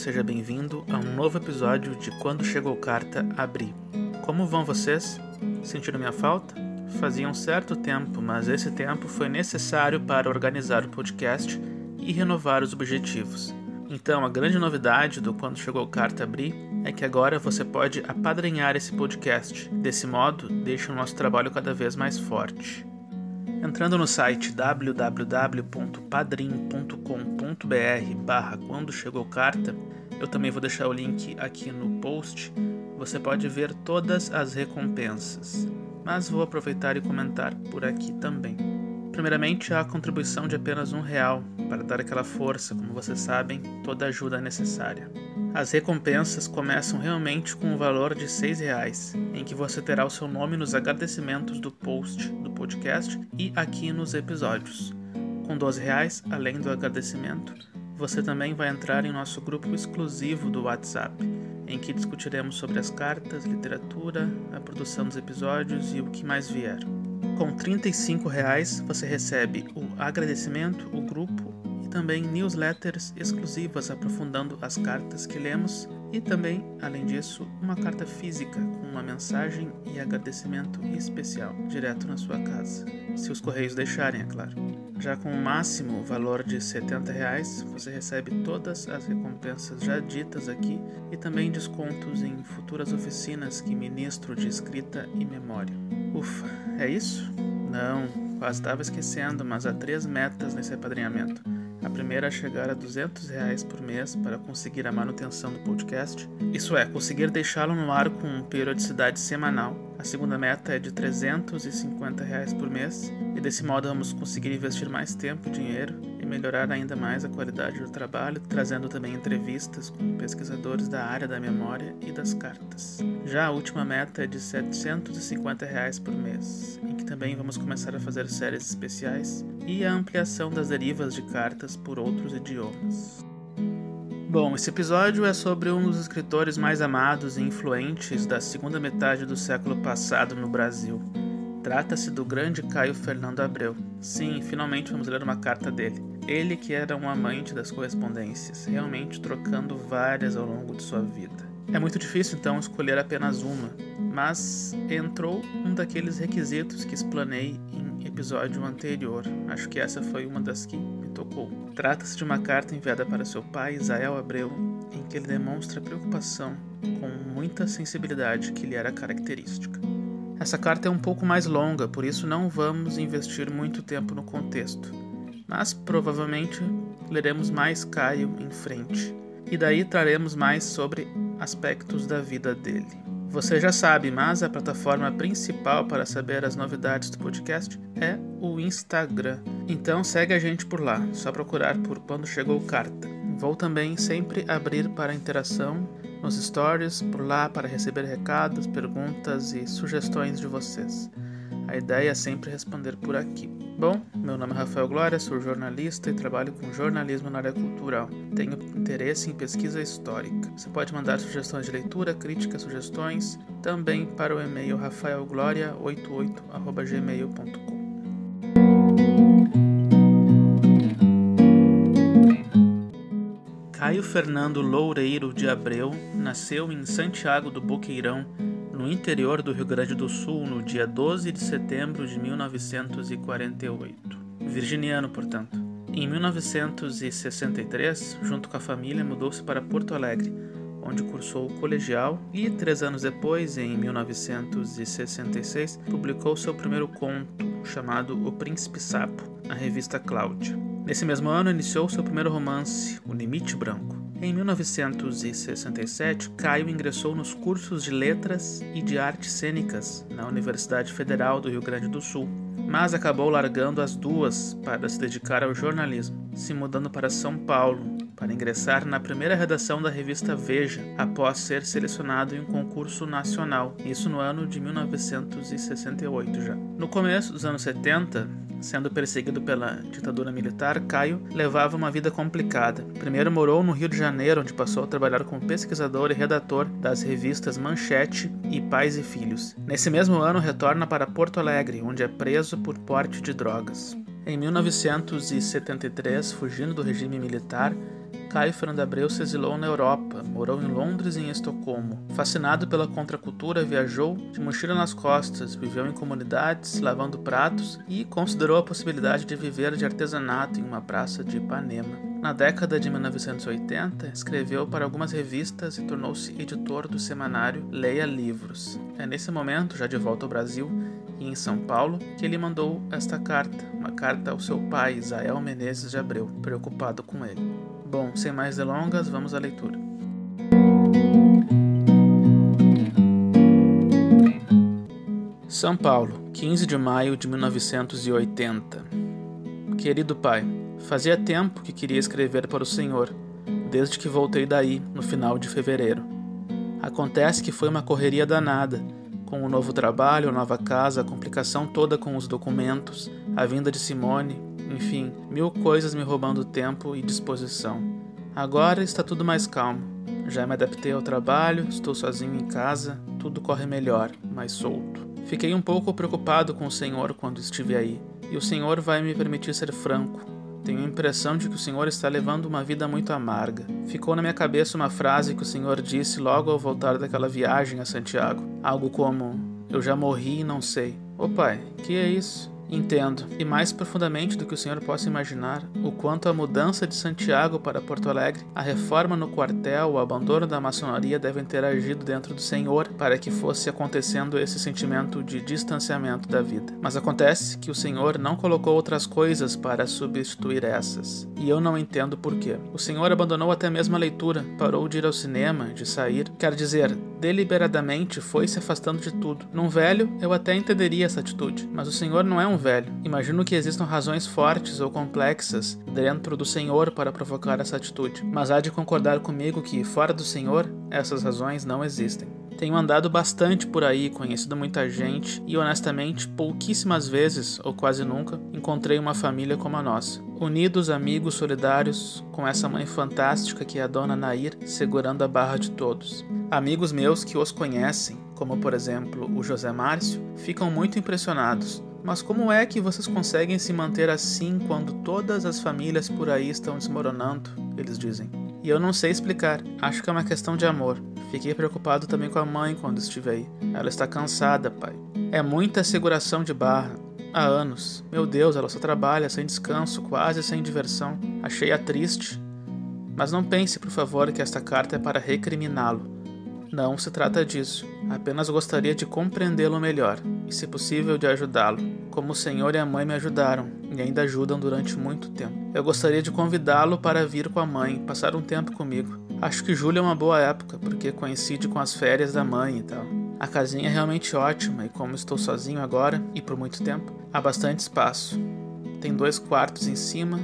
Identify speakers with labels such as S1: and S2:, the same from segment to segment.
S1: Seja bem-vindo a um novo episódio de Quando Chegou Carta Abri. Como vão vocês? Sentiram minha falta? Fazia um certo tempo, mas esse tempo foi necessário para organizar o podcast e renovar os objetivos. Então, a grande novidade do Quando Chegou Carta Abri é que agora você pode apadrinhar esse podcast. Desse modo, deixa o nosso trabalho cada vez mais forte. Entrando no site www.padrim.com.br barra quando chegou carta, eu também vou deixar o link aqui no post, você pode ver todas as recompensas, mas vou aproveitar e comentar por aqui também. Primeiramente, a contribuição de apenas um real para dar aquela força, como vocês sabem, toda ajuda é necessária. As recompensas começam realmente com o um valor de seis reais, em que você terá o seu nome nos agradecimentos do post do podcast e aqui nos episódios. Com 12 reais, além do agradecimento, você também vai entrar em nosso grupo exclusivo do WhatsApp, em que discutiremos sobre as cartas, literatura, a produção dos episódios e o que mais vier. Com 35 reais, você recebe o agradecimento, o grupo e também newsletters exclusivas aprofundando as cartas que lemos e também, além disso, uma carta física uma mensagem e agradecimento especial direto na sua casa, se os correios deixarem, é claro. Já com o máximo valor de 70 reais, você recebe todas as recompensas já ditas aqui e também descontos em futuras oficinas que ministro de escrita e memória. Ufa, é isso? Não, quase estava esquecendo, mas há três metas nesse apadrinhamento. A primeira é chegar a 200 reais por mês para conseguir a manutenção do podcast. Isso é, conseguir deixá-lo no ar com periodicidade semanal. A segunda meta é de 350 reais por mês e desse modo vamos conseguir investir mais tempo e dinheiro melhorar ainda mais a qualidade do trabalho, trazendo também entrevistas com pesquisadores da área da memória e das cartas. Já a última meta é de 750 reais por mês, em que também vamos começar a fazer séries especiais e a ampliação das derivas de cartas por outros idiomas. Bom, esse episódio é sobre um dos escritores mais amados e influentes da segunda metade do século passado no Brasil. Trata-se do grande Caio Fernando Abreu. Sim, finalmente vamos ler uma carta dele. Ele que era um amante das correspondências, realmente trocando várias ao longo de sua vida. É muito difícil então escolher apenas uma, mas entrou um daqueles requisitos que explanei em episódio anterior. Acho que essa foi uma das que me tocou. Trata-se de uma carta enviada para seu pai, Isael Abreu, em que ele demonstra preocupação com muita sensibilidade que lhe era característica. Essa carta é um pouco mais longa, por isso não vamos investir muito tempo no contexto, mas provavelmente leremos mais Caio em frente, e daí traremos mais sobre aspectos da vida dele. Você já sabe, mas a plataforma principal para saber as novidades do podcast é o Instagram. Então segue a gente por lá, só procurar por quando chegou carta. Vou também sempre abrir para interação nos stories por lá para receber recados, perguntas e sugestões de vocês. A ideia é sempre responder por aqui. Bom, meu nome é Rafael Glória, sou jornalista e trabalho com jornalismo na área cultural. Tenho interesse em pesquisa histórica. Você pode mandar sugestões de leitura, críticas, sugestões, também para o e-mail rafaelgloria88@gmail.com. Caio Fernando Loureiro de Abreu nasceu em Santiago do Boqueirão, no interior do Rio Grande do Sul, no dia 12 de setembro de 1948. Virginiano, portanto. Em 1963, junto com a família, mudou-se para Porto Alegre, onde cursou o colegial e, três anos depois, em 1966, publicou seu primeiro conto, chamado O Príncipe Sapo, na revista Cláudia. Nesse mesmo ano, iniciou seu primeiro romance, O Limite Branco. Em 1967, Caio ingressou nos cursos de Letras e de Artes Cênicas na Universidade Federal do Rio Grande do Sul, mas acabou largando as duas para se dedicar ao jornalismo, se mudando para São Paulo para ingressar na primeira redação da revista Veja, após ser selecionado em um concurso nacional, isso no ano de 1968 já. No começo dos anos 70, sendo perseguido pela ditadura militar, Caio levava uma vida complicada. Primeiro morou no Rio de Janeiro, onde passou a trabalhar como pesquisador e redator das revistas Manchete e Pais e Filhos. Nesse mesmo ano, retorna para Porto Alegre, onde é preso por porte de drogas. Em 1973, fugindo do regime militar, Caio Fernando Abreu se exilou na Europa, morou em Londres e em Estocolmo. Fascinado pela contracultura, viajou de mochila nas costas, viveu em comunidades, lavando pratos e considerou a possibilidade de viver de artesanato em uma praça de Ipanema. Na década de 1980, escreveu para algumas revistas e tornou-se editor do semanário Leia Livros. É nesse momento, já de volta ao Brasil e em São Paulo, que ele mandou esta carta, uma carta ao seu pai, Isael Menezes de Abreu, preocupado com ele. Bom, sem mais delongas, vamos à leitura. São Paulo, 15 de maio de 1980. Querido pai, fazia tempo que queria escrever para o Senhor, desde que voltei daí, no final de fevereiro. Acontece que foi uma correria danada, com o novo trabalho, a nova casa, a complicação toda com os documentos, a vinda de Simone, enfim, mil coisas me roubando tempo e disposição. Agora está tudo mais calmo. Já me adaptei ao trabalho, estou sozinho em casa, tudo corre melhor, mais solto. Fiquei um pouco preocupado com o Senhor quando estive aí, e o Senhor vai me permitir ser franco. Tenho a impressão de que o Senhor está levando uma vida muito amarga. Ficou na minha cabeça uma frase que o Senhor disse logo ao voltar daquela viagem a Santiago. Algo como: Eu já morri e não sei. Ô pai, que é isso? Entendo, e mais profundamente do que o senhor possa imaginar, o quanto a mudança de Santiago para Porto Alegre, a reforma no quartel, o abandono da maçonaria devem ter agido dentro do senhor para que fosse acontecendo esse sentimento de distanciamento da vida. Mas acontece que o senhor não colocou outras coisas para substituir essas, e eu não entendo por quê. O senhor abandonou até mesmo a leitura, parou de ir ao cinema, de sair, quer dizer, deliberadamente foi se afastando de tudo. Num velho, eu até entenderia essa atitude, mas o senhor não é um velho. Imagino que existam razões fortes ou complexas dentro do Senhor para provocar essa atitude, mas há de concordar comigo que, fora do Senhor, essas razões não existem. Tenho andado bastante por aí, conhecido muita gente e, honestamente, pouquíssimas vezes, ou quase nunca, encontrei uma família como a nossa. Unidos, amigos, solidários, com essa mãe fantástica que é a dona Nair, segurando a barra de todos. Amigos meus que os conhecem, como por exemplo o José Márcio, ficam muito impressionados mas como é que vocês conseguem se manter assim quando todas as famílias por aí estão desmoronando? Eles dizem. E eu não sei explicar, acho que é uma questão de amor. Fiquei preocupado também com a mãe quando estive aí. Ela está cansada, pai. É muita seguração de barra. Há anos. Meu Deus, ela só trabalha sem descanso, quase sem diversão. Achei-a triste. Mas não pense, por favor, que esta carta é para recriminá-lo. Não se trata disso. Apenas gostaria de compreendê-lo melhor e, se possível, de ajudá-lo, como o senhor e a mãe me ajudaram e ainda ajudam durante muito tempo. Eu gostaria de convidá-lo para vir com a mãe, passar um tempo comigo. Acho que julho é uma boa época, porque coincide com as férias da mãe e tal. A casinha é realmente ótima e, como estou sozinho agora e por muito tempo, há bastante espaço. Tem dois quartos em cima,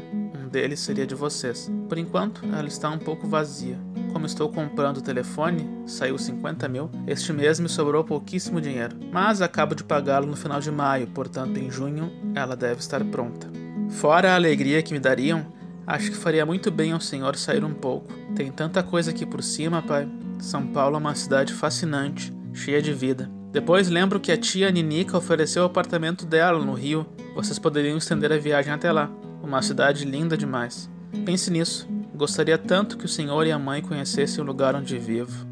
S1: deles seria de vocês. Por enquanto, ela está um pouco vazia como estou comprando o telefone, saiu 50 mil, este mês me sobrou pouquíssimo dinheiro, mas acabo de pagá-lo no final de maio, portanto em junho ela deve estar pronta. Fora a alegria que me dariam, acho que faria muito bem ao senhor sair um pouco. Tem tanta coisa aqui por cima, pai. São Paulo é uma cidade fascinante, cheia de vida. Depois lembro que a tia Ninica ofereceu o apartamento dela no Rio. Vocês poderiam estender a viagem até lá. Uma cidade linda demais. Pense nisso. Gostaria tanto que o senhor e a mãe conhecessem o lugar onde vivo.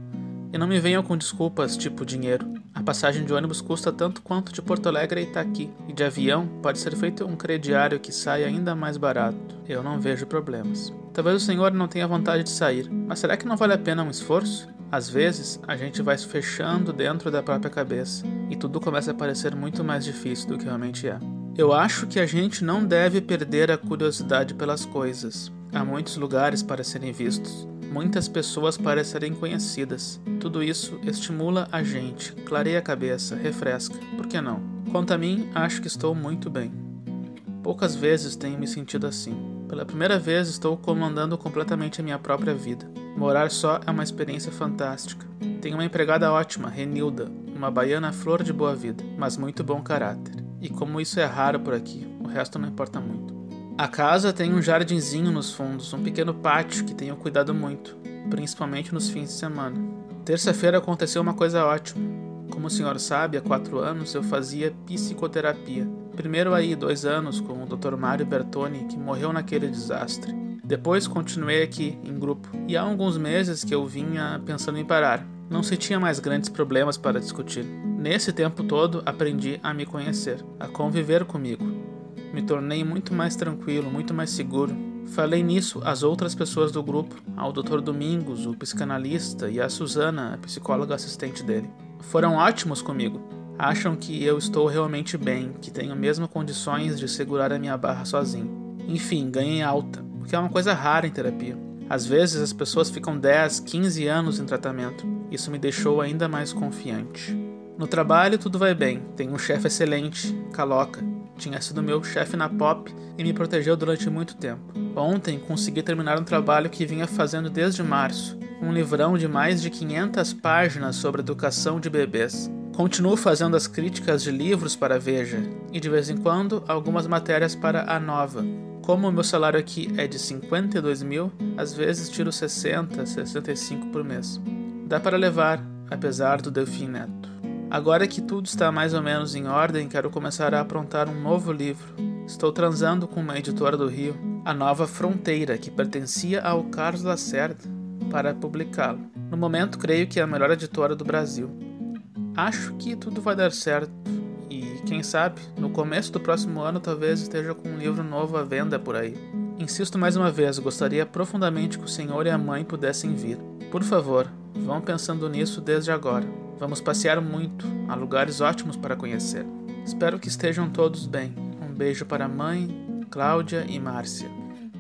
S1: E não me venham com desculpas tipo dinheiro. A passagem de ônibus custa tanto quanto de Porto Alegre a Itaqui, e de avião pode ser feito um crediário que saia ainda mais barato. Eu não vejo problemas. Talvez o senhor não tenha vontade de sair, mas será que não vale a pena um esforço? Às vezes, a gente vai se fechando dentro da própria cabeça, e tudo começa a parecer muito mais difícil do que realmente é. Eu acho que a gente não deve perder a curiosidade pelas coisas, Há muitos lugares para serem vistos, muitas pessoas para serem conhecidas. Tudo isso estimula a gente, clareia a cabeça, refresca. Por que não? Quanto a mim, acho que estou muito bem. Poucas vezes tenho me sentido assim. Pela primeira vez estou comandando completamente a minha própria vida. Morar só é uma experiência fantástica. Tenho uma empregada ótima, Renilda, uma baiana flor de boa vida, mas muito bom caráter. E como isso é raro por aqui, o resto não importa muito. A casa tem um jardinzinho nos fundos, um pequeno pátio que tenho cuidado muito, principalmente nos fins de semana. Terça-feira aconteceu uma coisa ótima. Como o senhor sabe, há quatro anos eu fazia psicoterapia. Primeiro aí, dois anos, com o Dr. Mário Bertoni, que morreu naquele desastre. Depois continuei aqui, em grupo, e há alguns meses que eu vinha pensando em parar. Não se tinha mais grandes problemas para discutir. Nesse tempo todo, aprendi a me conhecer, a conviver comigo. Me tornei muito mais tranquilo, muito mais seguro. Falei nisso às outras pessoas do grupo, ao Dr. Domingos, o psicanalista, e à Susana, a psicóloga assistente dele. Foram ótimos comigo. Acham que eu estou realmente bem, que tenho mesmo condições de segurar a minha barra sozinho. Enfim, ganhei alta, o que é uma coisa rara em terapia. Às vezes as pessoas ficam 10, 15 anos em tratamento. Isso me deixou ainda mais confiante. No trabalho tudo vai bem, tenho um chefe excelente, Caloca. Tinha sido meu chefe na pop e me protegeu durante muito tempo. Ontem consegui terminar um trabalho que vinha fazendo desde março, um livrão de mais de 500 páginas sobre educação de bebês. Continuo fazendo as críticas de livros para a Veja e de vez em quando algumas matérias para a Nova, como o meu salário aqui é de 52 mil, às vezes tiro 60, 65 por mês. Dá para levar, apesar do Delfim Neto. Agora que tudo está mais ou menos em ordem, quero começar a aprontar um novo livro. Estou transando com uma editora do Rio, a Nova Fronteira, que pertencia ao Carlos Lacerda, para publicá-lo. No momento, creio que é a melhor editora do Brasil. Acho que tudo vai dar certo quem sabe, no começo do próximo ano talvez esteja com um livro novo à venda por aí. Insisto mais uma vez, gostaria profundamente que o senhor e a mãe pudessem vir. Por favor, vão pensando nisso desde agora. Vamos passear muito, há lugares ótimos para conhecer. Espero que estejam todos bem. Um beijo para a mãe, Cláudia e Márcia.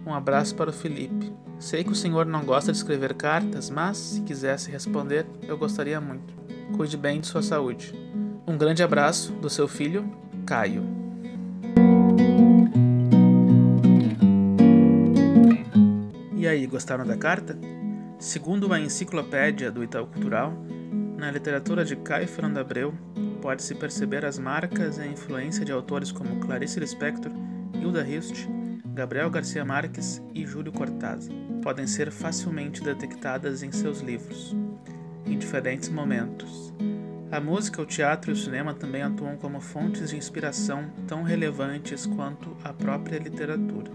S1: Um abraço para o Felipe. Sei que o senhor não gosta de escrever cartas, mas se quisesse responder, eu gostaria muito. Cuide bem de sua saúde. Um grande abraço do seu filho, Caio. E aí, gostaram da carta? Segundo a enciclopédia do Itaú Cultural, na literatura de Caio Fernando Abreu, pode-se perceber as marcas e a influência de autores como Clarice Lispector, Hilda Hilst, Gabriel Garcia Marques e Júlio Cortázar. Podem ser facilmente detectadas em seus livros, em diferentes momentos, a música, o teatro e o cinema também atuam como fontes de inspiração tão relevantes quanto a própria literatura.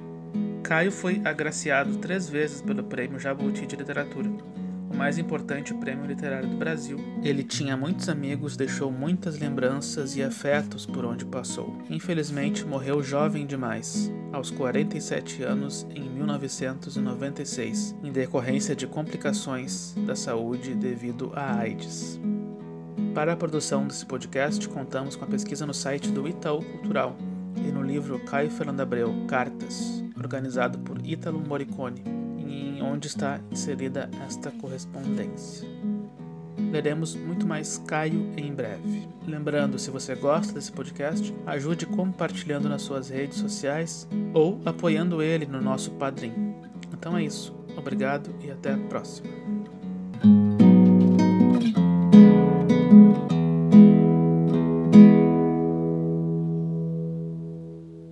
S1: Caio foi agraciado três vezes pelo Prêmio Jabuti de Literatura, o mais importante prêmio literário do Brasil. Ele tinha muitos amigos, deixou muitas lembranças e afetos por onde passou. Infelizmente, morreu jovem demais, aos 47 anos, em 1996, em decorrência de complicações da saúde devido à AIDS. Para a produção desse podcast, contamos com a pesquisa no site do Itaú Cultural e no livro Caio Fernando Abreu, Cartas, organizado por Ítalo Morricone, em onde está inserida esta correspondência. Leremos muito mais Caio em breve. Lembrando, se você gosta desse podcast, ajude compartilhando nas suas redes sociais ou apoiando ele no nosso Padrim. Então é isso. Obrigado e até a próxima.